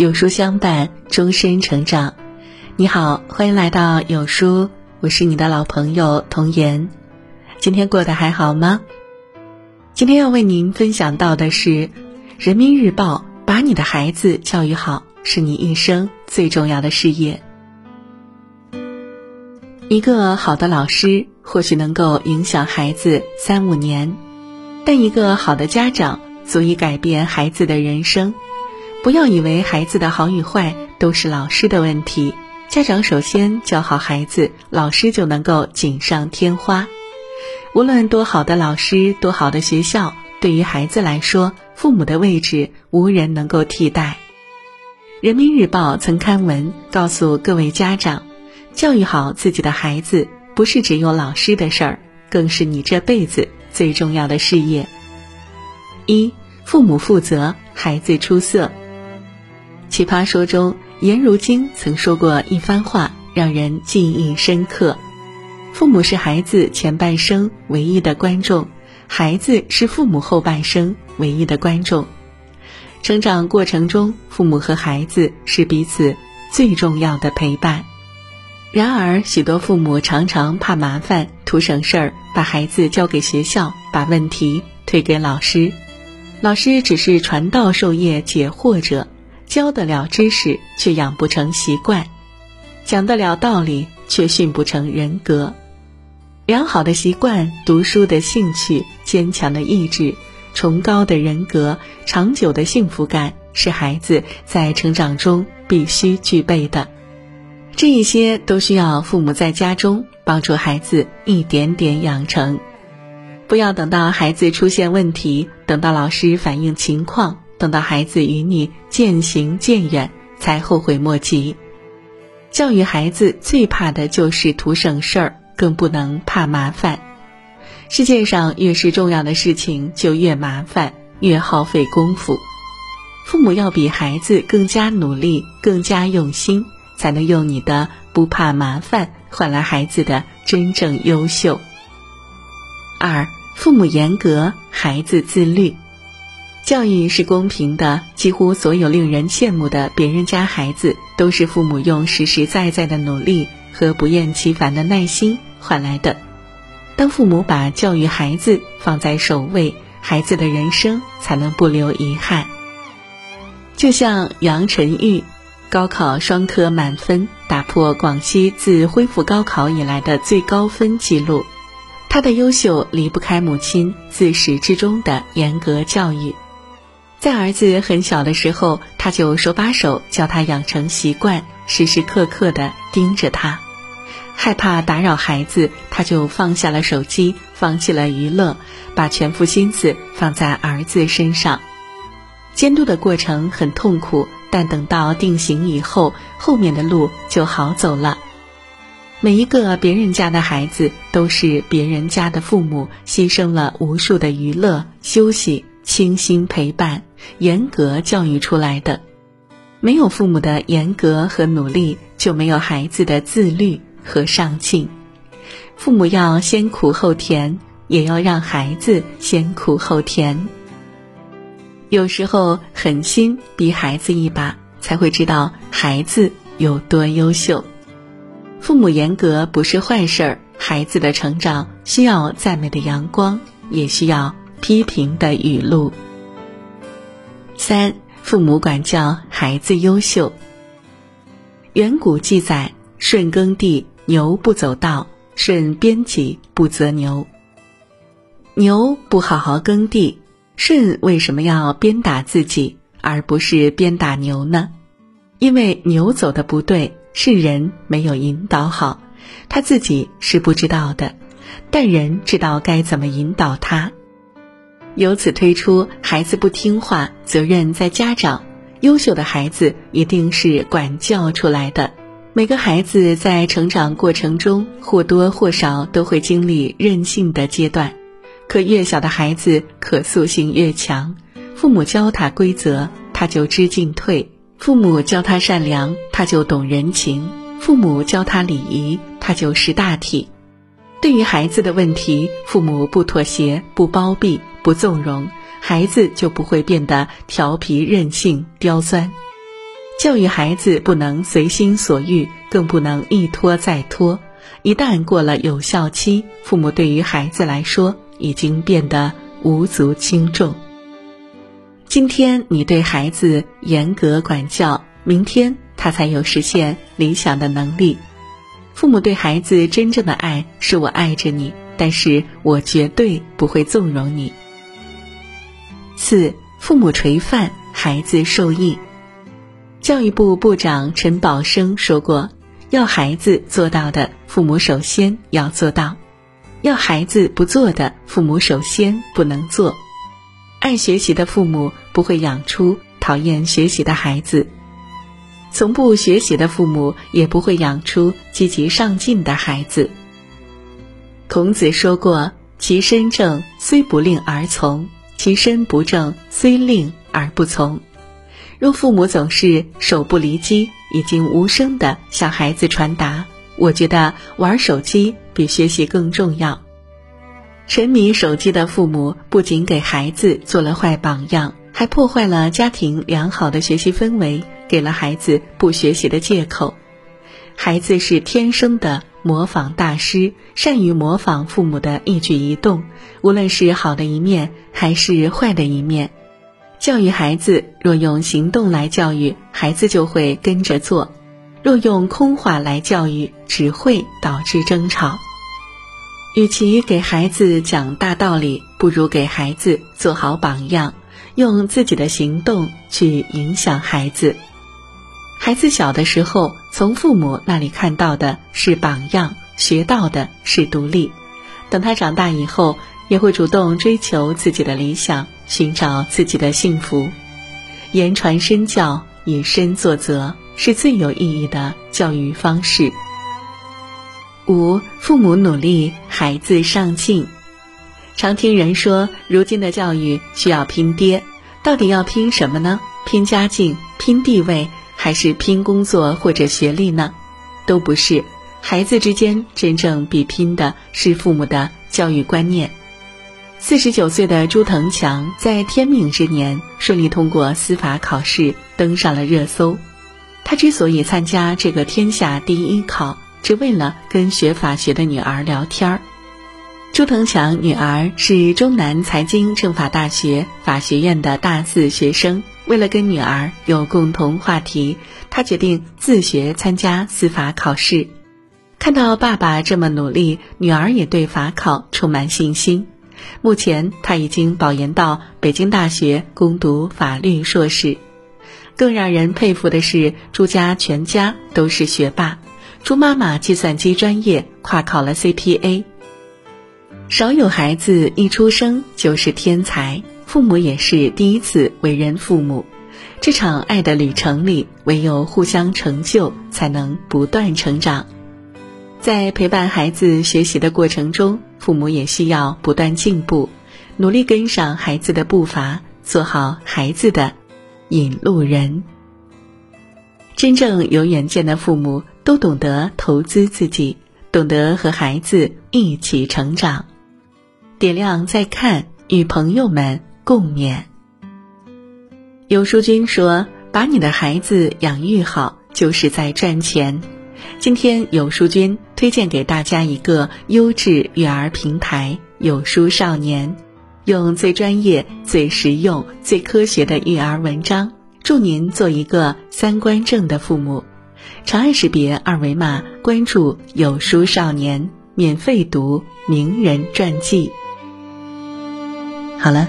有书相伴，终身成长。你好，欢迎来到有书，我是你的老朋友童言。今天过得还好吗？今天要为您分享到的是《人民日报》：把你的孩子教育好，是你一生最重要的事业。一个好的老师或许能够影响孩子三五年，但一个好的家长足以改变孩子的人生。不要以为孩子的好与坏都是老师的问题，家长首先教好孩子，老师就能够锦上添花。无论多好的老师，多好的学校，对于孩子来说，父母的位置无人能够替代。人民日报曾刊文告诉各位家长，教育好自己的孩子，不是只有老师的事儿，更是你这辈子最重要的事业。一，父母负责，孩子出色。奇葩说中，颜如晶曾说过一番话，让人记忆深刻：父母是孩子前半生唯一的观众，孩子是父母后半生唯一的观众。成长过程中，父母和孩子是彼此最重要的陪伴。然而，许多父母常常怕麻烦，图省事儿，把孩子交给学校，把问题推给老师。老师只是传道授业解惑者。教得了知识，却养不成习惯；讲得了道理，却训不成人格。良好的习惯、读书的兴趣、坚强的意志、崇高的人格、长久的幸福感，是孩子在成长中必须具备的。这一些都需要父母在家中帮助孩子一点点养成，不要等到孩子出现问题，等到老师反映情况。等到孩子与你渐行渐远，才后悔莫及。教育孩子最怕的就是图省事儿，更不能怕麻烦。世界上越是重要的事情，就越麻烦，越耗费功夫。父母要比孩子更加努力，更加用心，才能用你的不怕麻烦换来孩子的真正优秀。二，父母严格，孩子自律。教育是公平的，几乎所有令人羡慕的别人家孩子，都是父母用实实在在的努力和不厌其烦的耐心换来的。当父母把教育孩子放在首位，孩子的人生才能不留遗憾。就像杨晨玉，高考双科满分，打破广西自恢复高考以来的最高分纪录。他的优秀离不开母亲自始至终的严格教育。在儿子很小的时候，他就手把手教他养成习惯，时时刻刻的盯着他。害怕打扰孩子，他就放下了手机，放弃了娱乐，把全副心思放在儿子身上。监督的过程很痛苦，但等到定型以后，后面的路就好走了。每一个别人家的孩子，都是别人家的父母牺牲了无数的娱乐、休息。倾心陪伴，严格教育出来的。没有父母的严格和努力，就没有孩子的自律和上进。父母要先苦后甜，也要让孩子先苦后甜。有时候狠心逼孩子一把，才会知道孩子有多优秀。父母严格不是坏事儿，孩子的成长需要赞美的阳光，也需要。批评的语录。三，父母管教孩子优秀。远古记载：舜耕地，牛不走道；舜编辑，不择牛。牛不好好耕地，舜为什么要鞭打自己，而不是鞭打牛呢？因为牛走的不对，是人没有引导好，他自己是不知道的，但人知道该怎么引导他。由此推出，孩子不听话，责任在家长。优秀的孩子一定是管教出来的。每个孩子在成长过程中或多或少都会经历任性的阶段，可越小的孩子可塑性越强。父母教他规则，他就知进退；父母教他善良，他就懂人情；父母教他礼仪，他就识大体。对于孩子的问题，父母不妥协、不包庇、不纵容，孩子就不会变得调皮、任性、刁钻。教育孩子不能随心所欲，更不能一拖再拖。一旦过了有效期，父母对于孩子来说已经变得无足轻重。今天你对孩子严格管教，明天他才有实现理想的能力。父母对孩子真正的爱是我爱着你，但是我绝对不会纵容你。四，父母垂范，孩子受益。教育部部长陈宝生说过。要孩子做到的，父母首先要做到；要孩子不做的，父母首先不能做。爱学习的父母不会养出讨厌学习的孩子，从不学习的父母也不会养出积极上进的孩子。孔子说过：“其身正，虽不令而从；其身不正，虽令而不从。”若父母总是手不离机，已经无声的向孩子传达：“我觉得玩手机比学习更重要。”沉迷手机的父母不仅给孩子做了坏榜样，还破坏了家庭良好的学习氛围，给了孩子不学习的借口。孩子是天生的模仿大师，善于模仿父母的一举一动，无论是好的一面还是坏的一面。教育孩子，若用行动来教育，孩子就会跟着做；若用空话来教育，只会导致争吵。与其给孩子讲大道理，不如给孩子做好榜样，用自己的行动去影响孩子。孩子小的时候，从父母那里看到的是榜样，学到的是独立；等他长大以后，也会主动追求自己的理想。寻找自己的幸福，言传身教，以身作则，是最有意义的教育方式。五，父母努力，孩子上进。常听人说，如今的教育需要拼爹，到底要拼什么呢？拼家境、拼地位，还是拼工作或者学历呢？都不是，孩子之间真正比拼的是父母的教育观念。四十九岁的朱腾强在天命之年顺利通过司法考试，登上了热搜。他之所以参加这个天下第一考，只为了跟学法学的女儿聊天儿。朱腾强女儿是中南财经政法大学法学院的大四学生，为了跟女儿有共同话题，他决定自学参加司法考试。看到爸爸这么努力，女儿也对法考充满信心。目前他已经保研到北京大学攻读法律硕士。更让人佩服的是，朱家全家都是学霸。朱妈妈计算机专业，跨考了 CPA。少有孩子一出生就是天才，父母也是第一次为人父母。这场爱的旅程里，唯有互相成就，才能不断成长。在陪伴孩子学习的过程中，父母也需要不断进步，努力跟上孩子的步伐，做好孩子的引路人。真正有远见的父母都懂得投资自己，懂得和孩子一起成长。点亮再看，与朋友们共勉。有书君说：“把你的孩子养育好，就是在赚钱。”今天有书君推荐给大家一个优质育儿平台——有书少年，用最专业、最实用、最科学的育儿文章，助您做一个三观正的父母。长按识别二维码关注有书少年，免费读名人传记。好了，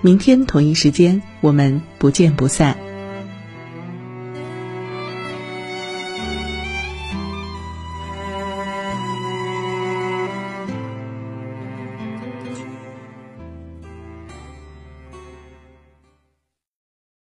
明天同一时间，我们不见不散。